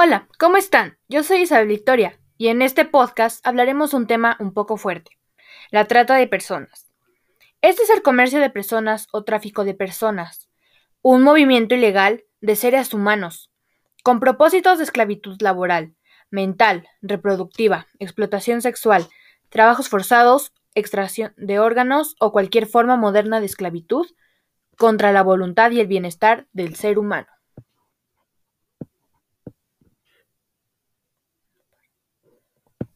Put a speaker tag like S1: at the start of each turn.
S1: Hola, ¿cómo están? Yo soy Isabel Victoria y en este podcast hablaremos un tema un poco fuerte, la trata de personas. Este es el comercio de personas o tráfico de personas, un movimiento ilegal de seres humanos, con propósitos de esclavitud laboral, mental, reproductiva, explotación sexual, trabajos forzados, extracción de órganos o cualquier forma moderna de esclavitud contra la voluntad y el bienestar del ser humano.